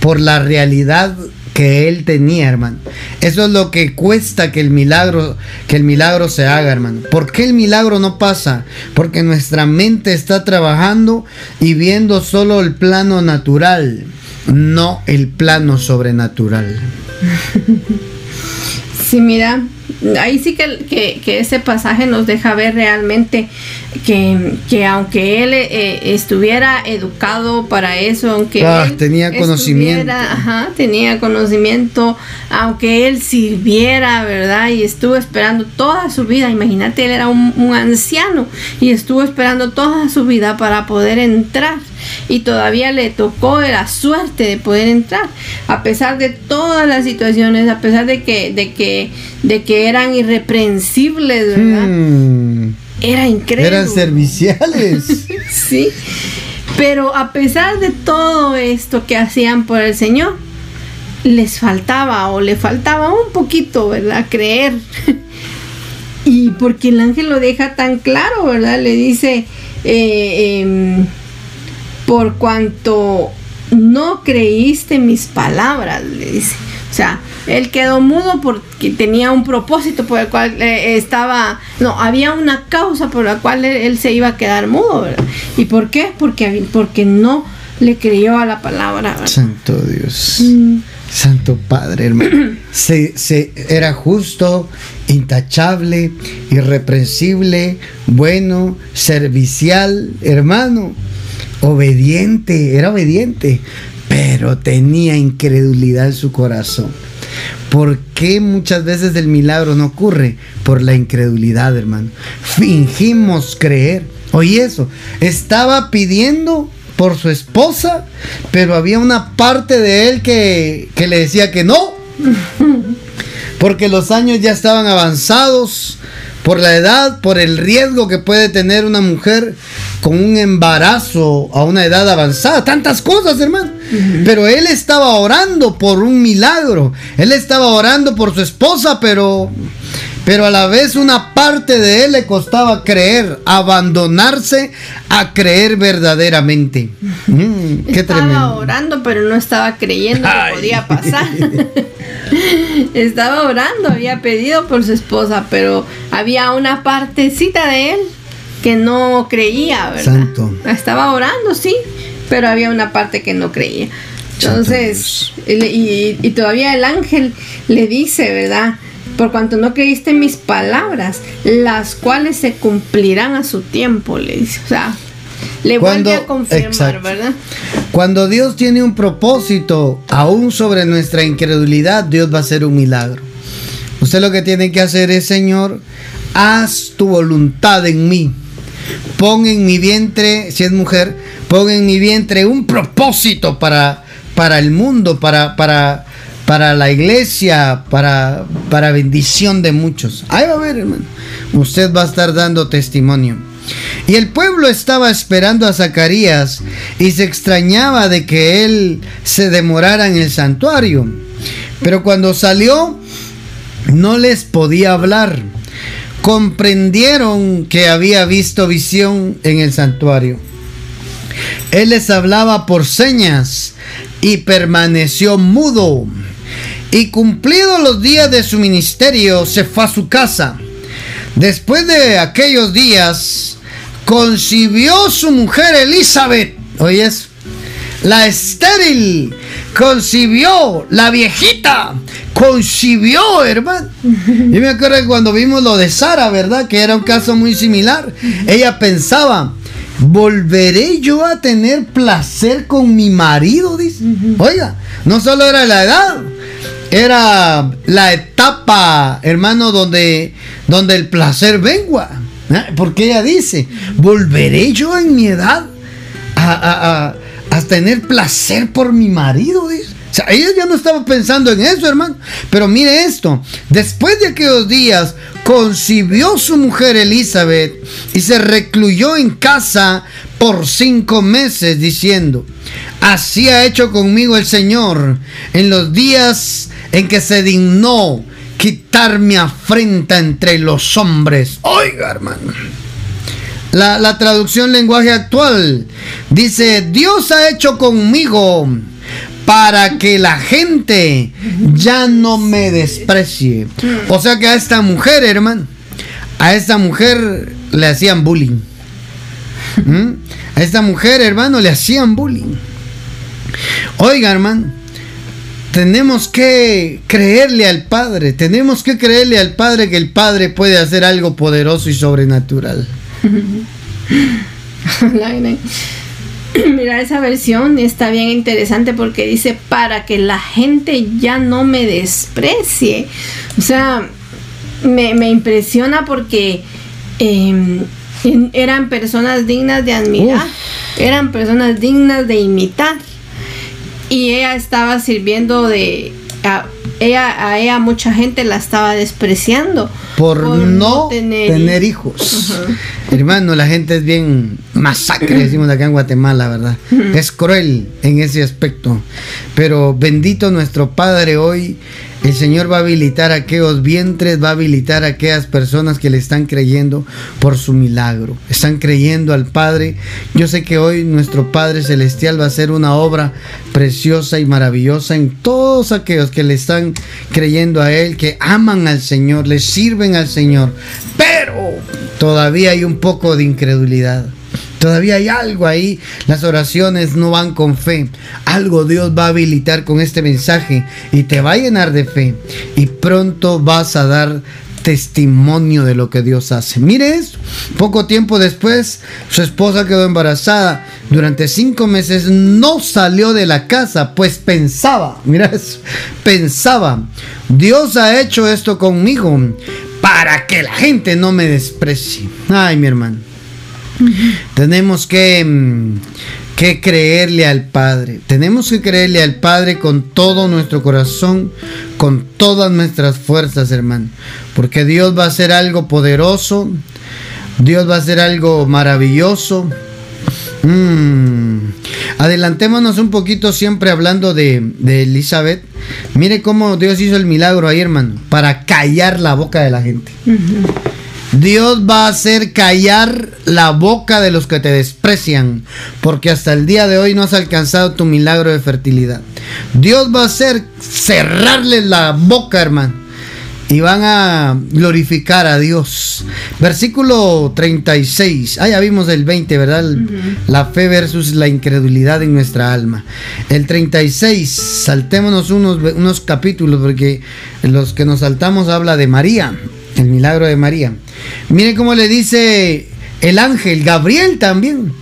Por la realidad que él tenía, hermano. Eso es lo que cuesta que el milagro, que el milagro se haga, hermano. ¿Por qué el milagro no pasa? Porque nuestra mente está trabajando y viendo solo el plano natural, no el plano sobrenatural.
Sí, mira, ahí sí que, que, ese pasaje nos deja ver realmente que, aunque él eh, estuviera educado para eso, aunque
ah, tenía conocimiento,
tenía conocimiento, aunque él sirviera, ¿verdad? Y estuvo esperando toda su vida, imagínate, él era un, un anciano y estuvo esperando toda su vida para poder entrar y todavía le tocó la suerte de poder entrar a pesar de todas las situaciones a pesar de que de que de que eran irreprensibles verdad hmm. Era increíble.
Eran serviciales.
Sí. Pero a pesar de todo esto que hacían por el Señor les faltaba o le faltaba un poquito verdad creer. Y porque el ángel lo deja tan claro verdad le dice eh, em, por cuanto no creíste mis palabras, le dice. O sea, él quedó mudo porque tenía un propósito por el cual eh, estaba, no, había una causa por la cual él, se iba a quedar mudo, ¿verdad? ¿Y por qué? Porque, porque no le creyó a la palabra.
Santo Dios. Mm. Santo Padre, hermano. Se, se, era justo, intachable, irreprensible, bueno, servicial, hermano obediente, era obediente, pero tenía incredulidad en su corazón. ¿Por qué muchas veces el milagro no ocurre? Por la incredulidad, hermano. Fingimos creer. Oye eso, estaba pidiendo por su esposa, pero había una parte de él que, que le decía que no. Porque los años ya estaban avanzados, por la edad, por el riesgo que puede tener una mujer con un embarazo a una edad avanzada, tantas cosas, hermano. Pero él estaba orando por un milagro. Él estaba orando por su esposa, pero pero a la vez una parte de él le costaba creer, abandonarse a creer verdaderamente.
Mm, estaba orando, pero no estaba creyendo que podía pasar. estaba orando, había pedido por su esposa, pero había una partecita de él que no creía, ¿verdad? Santo. Estaba orando, sí, pero había una parte que no creía. Entonces, y, y, todavía el ángel le dice, ¿verdad? Por cuanto no creíste en mis palabras, las cuales se cumplirán a su tiempo, le dice. O sea, le vuelve a confirmar, ¿verdad?
Cuando Dios tiene un propósito, aún sobre nuestra incredulidad, Dios va a hacer un milagro. Usted lo que tiene que hacer es, Señor, haz tu voluntad en mí pon en mi vientre, si es mujer, pon en mi vientre un propósito para, para el mundo, para, para, para la iglesia, para, para bendición de muchos. Ahí va a ver, hermano. Usted va a estar dando testimonio. Y el pueblo estaba esperando a Zacarías y se extrañaba de que él se demorara en el santuario. Pero cuando salió, no les podía hablar comprendieron que había visto visión en el santuario. Él les hablaba por señas y permaneció mudo. Y cumplidos los días de su ministerio, se fue a su casa. Después de aquellos días, concibió su mujer Elizabeth. Oyes, la estéril concibió, la viejita concibió, hermano. Y me acuerdo que cuando vimos lo de Sara, ¿verdad? Que era un caso muy similar. Ella pensaba ¿volveré yo a tener placer con mi marido? Dice. Oiga, no solo era la edad, era la etapa, hermano, donde, donde el placer venga. ¿eh? Porque ella dice, ¿volveré yo en mi edad a, a tener placer por mi marido? Dice. O sea, ella ya no estaba pensando en eso, hermano. Pero mire esto, después de aquellos días, concibió su mujer Elizabeth y se recluyó en casa por cinco meses, diciendo, así ha hecho conmigo el Señor en los días en que se dignó quitar mi afrenta entre los hombres. Oiga, hermano. La, traducción lenguaje actual dice, Dios ha hecho conmigo para que la gente ya no me desprecie. O sea que a esta mujer, hermano, a esta mujer le hacían bullying. ¿Mm? A esta mujer, hermano, le hacían bullying. Oiga, hermano, tenemos que creerle al Padre, tenemos que creerle al Padre que el Padre puede hacer algo poderoso y sobrenatural.
Mira, esa versión está bien interesante porque dice para que la gente ya no me desprecie. O sea, me, impresiona porque em, eran personas dignas de admirar, eran personas dignas de imitar. Y ella estaba sirviendo de... A, ella, a ella mucha gente la estaba despreciando.
Por, no tener, hijos. Hermano, la gente es bien masacre, decimos acá en Guatemala, ¿verdad? Es cruel en ese aspecto. Pero bendito nuestro Padre hoy el Señor va a habilitar aquellos vientres, va a habilitar a aquellas personas que le están creyendo por su milagro. Están creyendo al Padre. Yo sé que hoy nuestro Padre Celestial va a hacer una obra preciosa y maravillosa en todos aquellos que le están creyendo a Él, que aman al Señor, le sirven al Señor. Pero todavía hay un poco de incredulidad. Todavía hay algo ahí. Las oraciones no van con fe. Algo Dios va a habilitar con este mensaje y te va a llenar de fe. Y pronto vas a dar testimonio de lo que Dios hace. Mire. Poco tiempo después, su esposa quedó embarazada. Durante cinco meses no salió de la casa, pues pensaba, mira eso, pensaba, Dios ha hecho esto conmigo para que la gente no me desprecie. Ay, mi hermano. Tenemos que, mm, que creerle al Padre. Tenemos que creerle al Padre con todo nuestro corazón, con todas nuestras fuerzas, hermano. Porque Dios va a hacer algo poderoso. Dios va a hacer algo maravilloso. Mm. Adelantémonos un poquito siempre hablando de, Elizabeth. Mire cómo Dios hizo el milagro ahí, hermano, para callar la boca de la gente. Dios va a hacer callar la boca de los que te desprecian, porque hasta el día de hoy no has alcanzado tu milagro de fertilidad. Dios va a hacer cerrarle la boca, hermano. Y van a glorificar a Dios. Versículo 36. Ah, ya vimos el 20, ¿verdad? La fe versus la incredulidad en nuestra alma. El 36. Saltémonos unos, unos capítulos porque los que nos saltamos habla de María. El milagro de María. Mire cómo le dice el ángel, Gabriel también.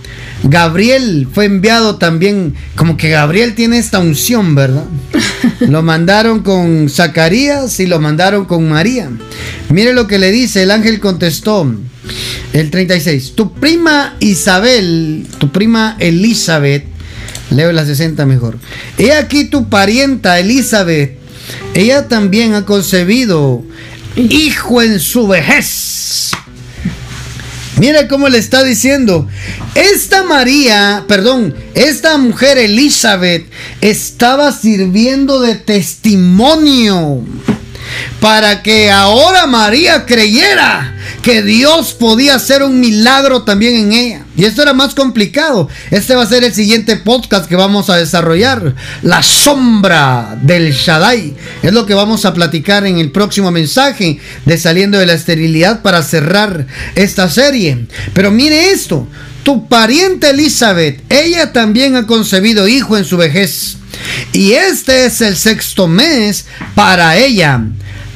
Gabriel fue enviado también, como que Gabriel tiene esta unción, ¿verdad? Lo mandaron con Zacarías y lo mandaron con María. Mire lo que le dice, el ángel contestó, el 36, tu prima Isabel, tu prima Elizabeth, leo la 60 mejor, he aquí tu parienta Elizabeth, ella también ha concebido hijo en su vejez. Mira cómo le está diciendo. Esta María, perdón, esta mujer Elizabeth estaba sirviendo de testimonio para que ahora María creyera que Dios podía hacer un milagro también en ella. Y esto era más complicado. Este va a ser el siguiente podcast que vamos a desarrollar. La sombra del Shaddai. Es lo que vamos a platicar en el próximo mensaje de Saliendo de la Esterilidad para cerrar esta serie. Pero mire esto. Tu pariente Elizabeth, ella también ha concebido hijo en su vejez. Y este es el sexto mes para ella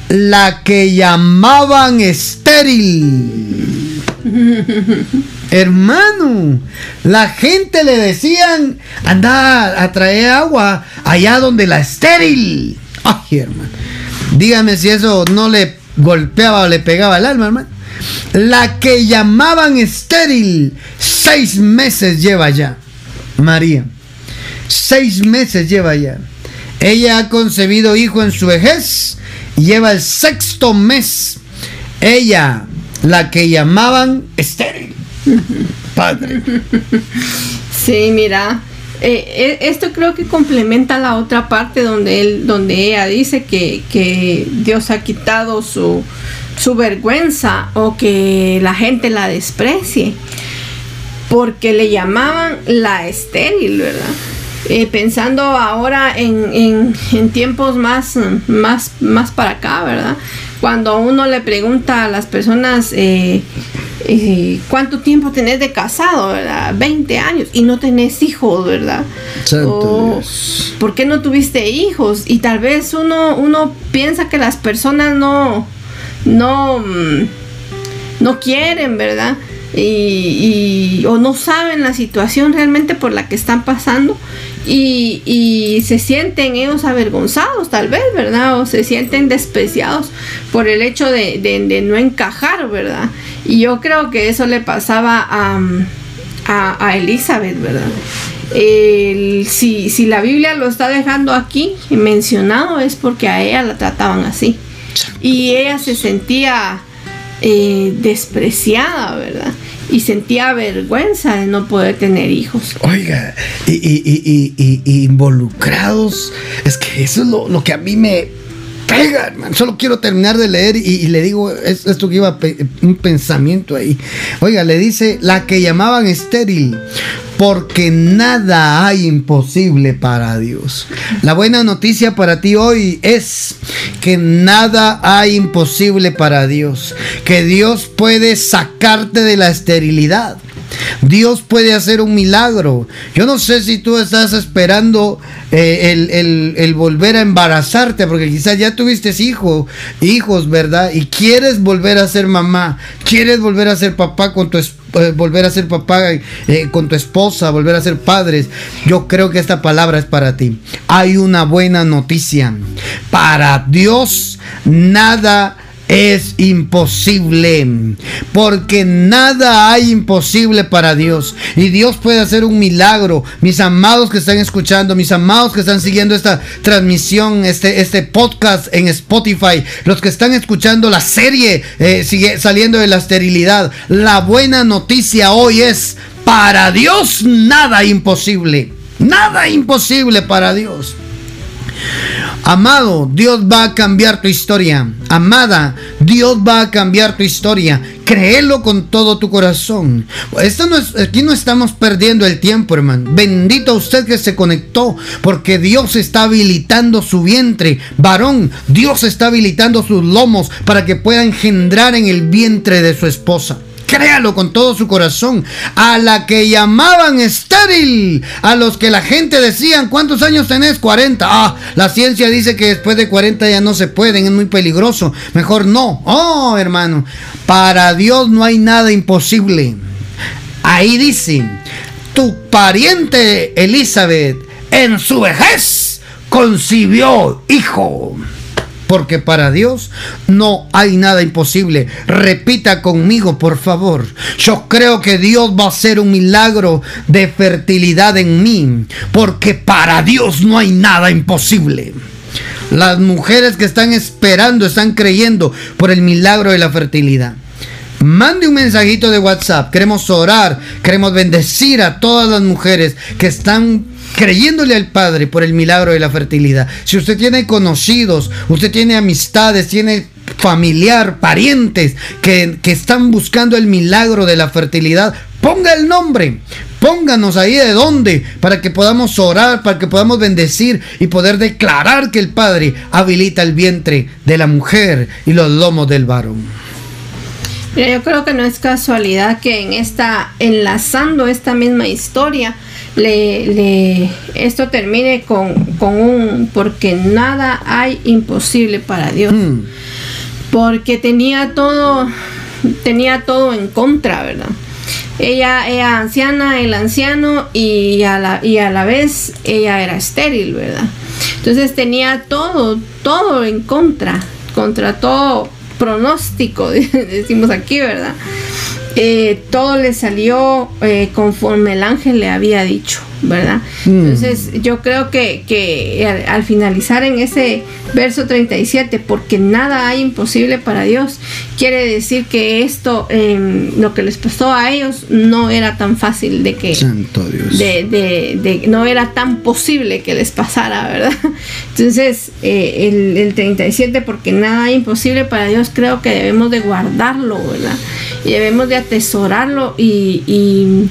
la que llamaban estéril. Hermano, la gente le decían, anda a traer agua allá donde la estéril. Ay, hermano. Dígame si eso no le golpeaba o le pegaba el alma, hermano. La que llamaban estéril, seis meses lleva ya. María. Seis meses lleva ya. Ella ha concebido hijo en su vejez lleva el sexto mes. Ella, la que llamaban estéril. Padre.
Sí, mira, eh, eh, esto creo que complementa la otra parte donde él, donde ella dice que, que Dios ha quitado su, su vergüenza o que la gente la desprecie porque le llamaban la estéril, ¿verdad? Eh, pensando ahora en, tiempos más, más, más para acá, ¿verdad? Cuando uno le pregunta a las personas eh, eh, cuánto tiempo tenés de casado, ¿verdad? 20 años y no tenés hijos, ¿verdad?
Santo
¿Por qué no tuviste hijos? Y tal vez uno, uno piensa que las personas no, no, mm, no quieren, ¿verdad? Y, o no saben la situación realmente por la que están pasando y, se sienten ellos avergonzados tal vez, ¿verdad? O se sienten despreciados por el hecho de, no encajar, ¿verdad? Y yo creo que eso le pasaba a, a, Elizabeth, ¿verdad? si, si la Biblia lo está dejando aquí mencionado es porque a ella la trataban así. Y ella se sentía eh, despreciada, ¿verdad? Y sentía vergüenza de no poder tener hijos.
Oiga, y, involucrados, es que eso es lo, que a mí me Solo quiero terminar de leer y, le digo esto que iba un pensamiento ahí. Oiga, le dice la que llamaban estéril, porque nada hay imposible para Dios. La buena noticia para ti hoy es que nada hay imposible para Dios, que Dios puede sacarte de la esterilidad. Dios puede hacer un milagro. Yo no sé si tú estás esperando eh, el, volver a embarazarte, porque quizás ya tuviste hijo, hijos, ¿verdad? Y quieres volver a ser mamá, quieres volver a ser papá con tu eh, volver a ser papá eh, con tu esposa, volver a ser padres. Yo creo que esta palabra es para ti. Hay una buena noticia. Para Dios nada es imposible. Porque nada hay imposible para Dios. Y Dios puede hacer un milagro. Mis amados que están escuchando, mis amados que están siguiendo esta transmisión, este, este podcast en Spotify, los que están escuchando la serie eh, sigue saliendo de la esterilidad. La buena noticia hoy es, para Dios nada imposible. Nada imposible para Dios. Amado, Dios va a cambiar tu historia. Amada, Dios va a cambiar tu historia. Créelo con todo tu corazón. Esto no es, aquí no estamos perdiendo el tiempo, hermano. Bendito usted que se conectó, porque Dios está habilitando su vientre. Varón, Dios está habilitando sus lomos para que pueda engendrar en el vientre de su esposa. Créalo con todo su corazón. A la que llamaban estéril. A los que la gente decían, ¿cuántos años tenés? 40. Ah, la ciencia dice que después de 40 ya no se pueden, es muy peligroso. Mejor no. Oh, hermano. Para Dios no hay nada imposible. Ahí dice, tu pariente Elizabeth en su vejez concibió hijo porque para Dios no hay nada imposible. Repita conmigo, por favor. Yo creo que Dios va a hacer un milagro de fertilidad en mí, porque para Dios no hay nada imposible. Las mujeres que están esperando, están creyendo por el milagro de la fertilidad. Mande un mensajito de WhatsApp. Queremos orar, queremos bendecir a todas las mujeres que están creyéndole al Padre por el milagro de la fertilidad. Si usted tiene conocidos, usted tiene amistades, tiene familiar, parientes que, están buscando el milagro de la fertilidad, ponga el nombre. Pónganos ahí de dónde para que podamos orar, para que podamos bendecir y poder declarar que el Padre habilita el vientre de la mujer y los lomos del varón.
yo creo que no es casualidad que en esta, enlazando esta misma historia, le, esto termine con, un porque nada hay imposible para Dios. Mm. Porque tenía todo, tenía todo en contra, ¿verdad? ella era anciana, el anciano, y a la, y a la vez ella era estéril, ¿verdad? Entonces tenía todo, todo en contra, contra todo pronóstico, decimos aquí, ¿verdad? Eh, todo le salió eh, conforme el ángel le había dicho, ¿verdad? Mm. Entonces yo creo que, que al, finalizar en ese verso 37, porque nada hay imposible para Dios, quiere decir que esto, em, lo que les pasó a ellos, no era tan fácil de que...
Santo Dios.
De, de, no era tan posible que les pasara, ¿verdad? Entonces eh, el, el 37, porque nada hay imposible para Dios, creo que debemos de guardarlo, ¿verdad? y debemos de atesorarlo y,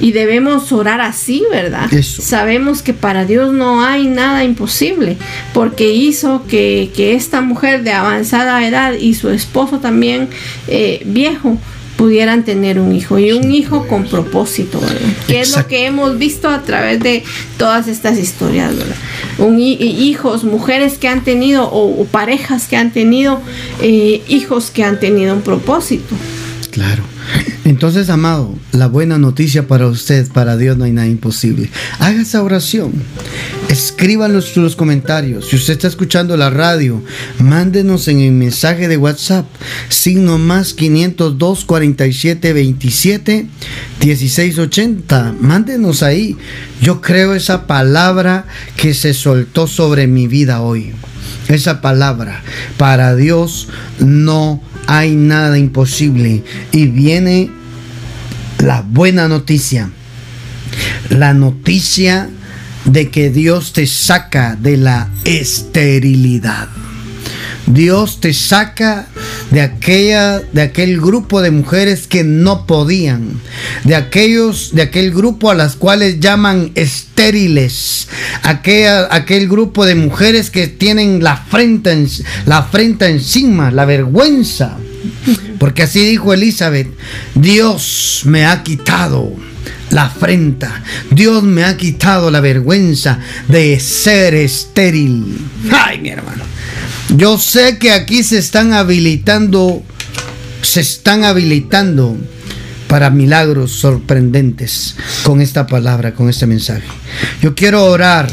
debemos orar así, ¿verdad? Sabemos que para Dios no hay nada imposible, porque hizo que, esta mujer de avanzada edad y su esposo también eh, viejo pudieran tener un hijo y un hijo con propósito, ¿verdad? Que es lo que hemos visto a través de todas estas historias, ¿verdad? Un, hijos, mujeres que han tenido o, parejas que han tenido eh, hijos que han tenido un propósito.
Claro. Entonces, amado, la buena noticia para usted, para Dios no hay nada imposible. Haga esa oración. Escríbanlo en los comentarios. Si usted está escuchando la radio, mándenos en el mensaje de WhatsApp, signo más 502 47 27 16 80. Mándenos ahí. Yo creo esa palabra que se soltó sobre mi vida hoy. Esa palabra, para Dios no hay nada imposible. Y viene la buena noticia. La noticia de que Dios te saca de la esterilidad. Dios te saca de aquella de aquel grupo de mujeres que no podían, de aquellos de aquel grupo a las cuales llaman estériles, aquella, aquel grupo de mujeres que tienen la frente la frente encima, la vergüenza. Porque así dijo Elizabeth, Dios me ha quitado la afrenta. Dios me ha quitado la vergüenza de ser estéril. Ay, mi hermano. Yo sé que aquí se están habilitando, se están habilitando para milagros sorprendentes con esta palabra, con este mensaje. Yo quiero orar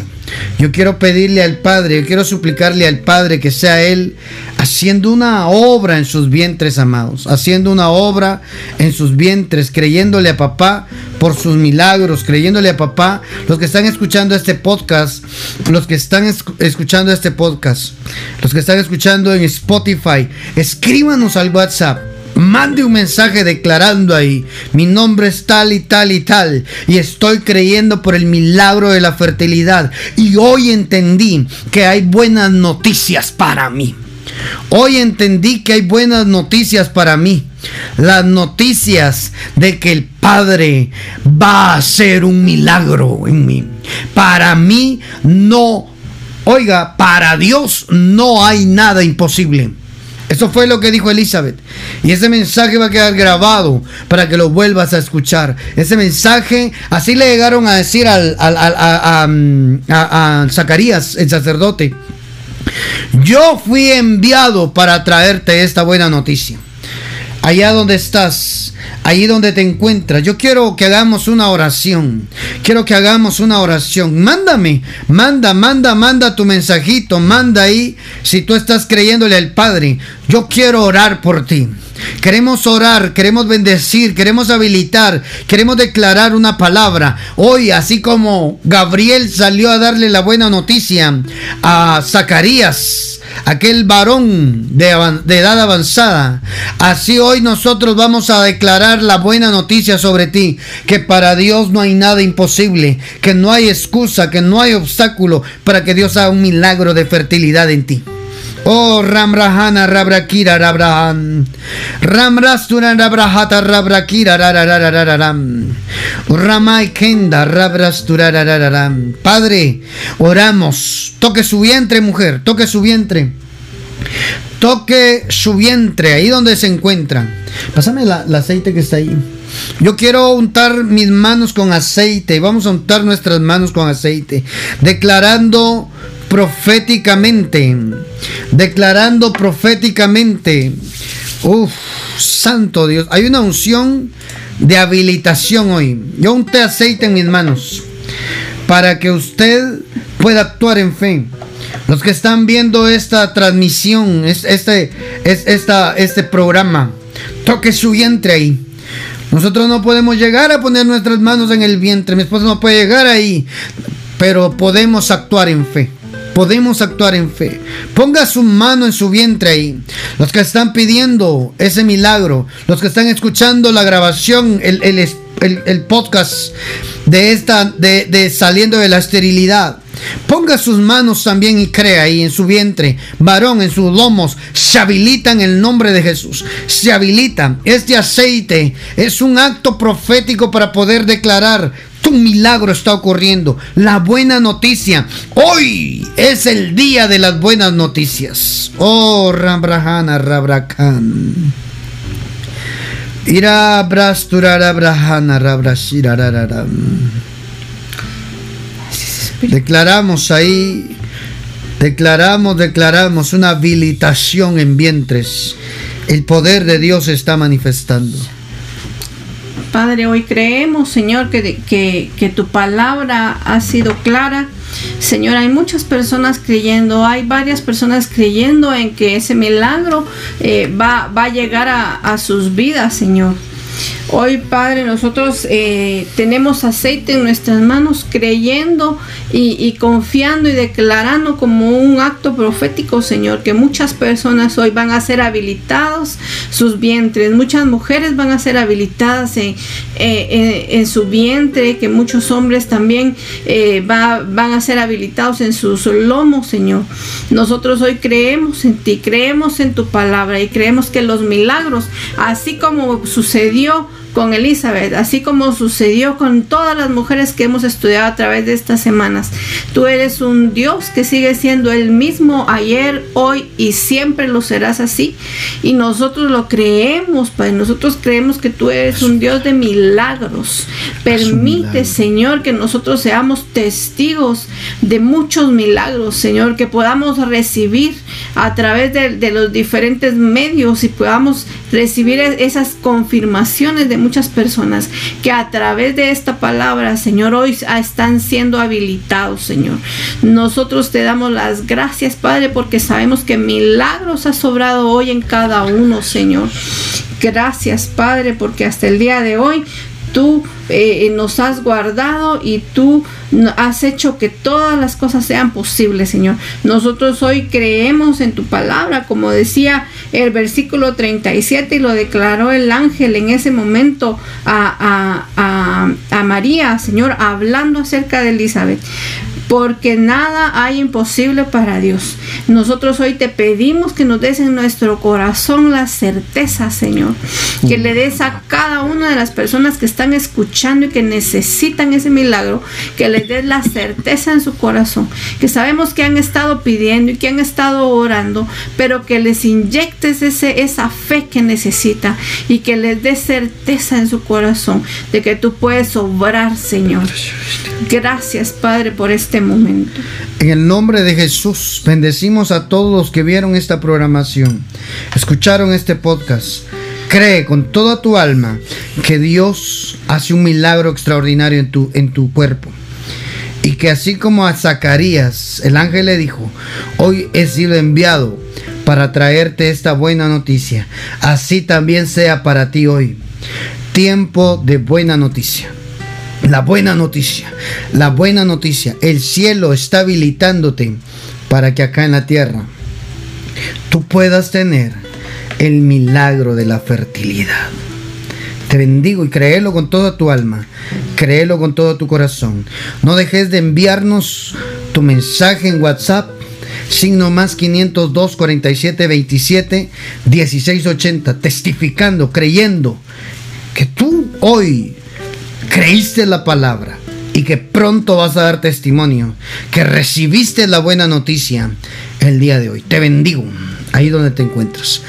yo quiero pedirle al Padre, yo quiero suplicarle al Padre que sea Él haciendo una obra en sus vientres, amados, haciendo una obra en sus vientres, creyéndole a papá por sus milagros, creyéndole a papá, los que están escuchando este podcast, los que están escuchando este podcast, los que están escuchando en Spotify, escríbanos al WhatsApp mande un mensaje declarando ahí, mi nombre es tal y tal y tal, y estoy creyendo por el milagro de la fertilidad, y hoy entendí que hay buenas noticias para mí. Hoy entendí que hay buenas noticias para mí. Las noticias de que el Padre va a hacer un milagro en mí. Para mí no, oiga, para Dios no hay nada imposible. Eso fue lo que dijo Elizabeth. Y ese mensaje va a quedar grabado para que lo vuelvas a escuchar. Ese mensaje, así le llegaron a decir al, a, a, Zacarías, el sacerdote. Yo fui enviado para traerte esta buena noticia. Allá donde estás, ahí donde te encuentras. Yo quiero que hagamos una oración. Quiero que hagamos una oración. Mándame, manda, manda, manda tu mensajito. Manda ahí si tú estás creyéndole al Padre. Yo quiero orar por ti. Queremos orar, queremos bendecir, queremos habilitar, queremos declarar una palabra. Hoy, así como Gabriel salió a darle la buena noticia a Zacarías, aquel varón de, edad avanzada. Así hoy nosotros vamos a declarar la buena noticia sobre ti, que para Dios no hay nada imposible, que no hay excusa, que no hay obstáculo para que Dios haga un milagro de fertilidad en ti. Oh Ramrahana Rabrakira Rabrahan Ramrastura Rabrahata Rabrakira Rararararam Ramai Kenda Rabrastura Rarararam Padre, oramos, toque su vientre, mujer, toque su vientre. Toque su vientre, ahí donde se encuentra. Pásame el aceite que está ahí. Yo quiero untar mis manos con aceite. Vamos a untar nuestras manos con aceite. Declarando proféticamente, declarando proféticamente. Uf, santo Dios, hay una unción de habilitación hoy. Yo unté aceite en mis manos para que usted pueda actuar en fe. Los que están viendo esta transmisión, este, esta, este programa, toque su vientre ahí. Nosotros no podemos llegar a poner nuestras manos en el vientre. Mi esposa no puede llegar ahí. Pero podemos actuar en fe. Podemos actuar en fe. Ponga su mano en su vientre ahí. Los que están pidiendo ese milagro. Los que están escuchando la grabación, el, el, podcast de esta, de, de saliendo de la esterilidad. Ponga sus manos también y crea ahí en su vientre, varón, en sus lomos. Se habilita en el nombre de Jesús. Se habilita. Este aceite es un acto profético para poder declarar tu milagro está ocurriendo. La buena noticia. Hoy es el día de las buenas noticias. Oh, Rabrahana, Rabrakan. Ira Declaramos ahí, declaramos, declaramos una habilitación en vientres. El poder de Dios está manifestando.
Padre, hoy creemos, Señor, que, que, tu palabra ha sido clara. Señor, hay muchas personas creyendo, hay varias personas creyendo en que ese milagro eh, va, va, a llegar a, a sus vidas, Señor. Hoy, Padre, nosotros eh, tenemos aceite en nuestras manos creyendo y, confiando y declarando como un acto profético, Señor, que muchas personas hoy van a ser habilitados sus vientres, muchas mujeres van a ser habilitadas en, eh, su vientre, que muchos hombres también eh, van a ser habilitados en sus lomos, Señor. Nosotros hoy creemos en ti, creemos en tu palabra y creemos que los milagros, así como sucedió, con Elizabeth, así como sucedió con todas las mujeres que hemos estudiado a través de estas semanas. Tú eres un Dios que sigue siendo el mismo ayer, hoy y siempre lo serás así. Y nosotros lo creemos, Padre. Nosotros creemos que tú eres un Dios de milagros. Permite, Señor, que nosotros seamos testigos de muchos milagros, Señor, que podamos recibir a través de, de los diferentes medios y podamos recibir esas confirmaciones de muchas personas que a través de esta palabra, Señor, hoy están siendo habilitados, Señor. Nosotros te damos las gracias, Padre, porque sabemos que milagros ha sobrado hoy en cada uno, Señor. Gracias, Padre, porque hasta el día de hoy tú eh, nos has guardado y tú has hecho que todas las cosas sean posibles, Señor. Nosotros hoy creemos en tu palabra, como decía el versículo 37 y lo declaró el ángel en ese momento a, a, a María, Señor, hablando acerca de Elizabeth porque nada hay imposible para Dios. Nosotros hoy te pedimos que nos des en nuestro corazón la certeza, Señor, que le des a cada una de las personas que están escuchando y que necesitan ese milagro, que les des la certeza en su corazón, que sabemos que han estado pidiendo y que han estado orando, pero que les inyectes ese, esa fe que necesita y que les des certeza en su corazón de que tú puedes obrar, Señor. Gracias, Padre, por este momento.
En el nombre de Jesús, bendecimos a todos los que vieron esta programación, escucharon este podcast. Cree con toda tu alma que Dios hace un milagro extraordinario en tu, en tu cuerpo. Y que así como a Zacarías, el ángel le dijo, hoy he sido enviado para traerte esta buena noticia. Así también sea para ti hoy. Tiempo de buena noticia. La buena noticia, la buena noticia, el cielo está habilitándote para que acá en la tierra tú puedas tener el milagro de la fertilidad. Te bendigo y créelo con toda tu alma, créelo con todo tu corazón. No dejes de enviarnos tu mensaje en WhatsApp, signo más 502 47 27 16 80, testificando, creyendo que tú hoy creíste la palabra y que pronto vas a dar testimonio, que recibiste la buena noticia el día de hoy. Te bendigo ahí donde te encuentras.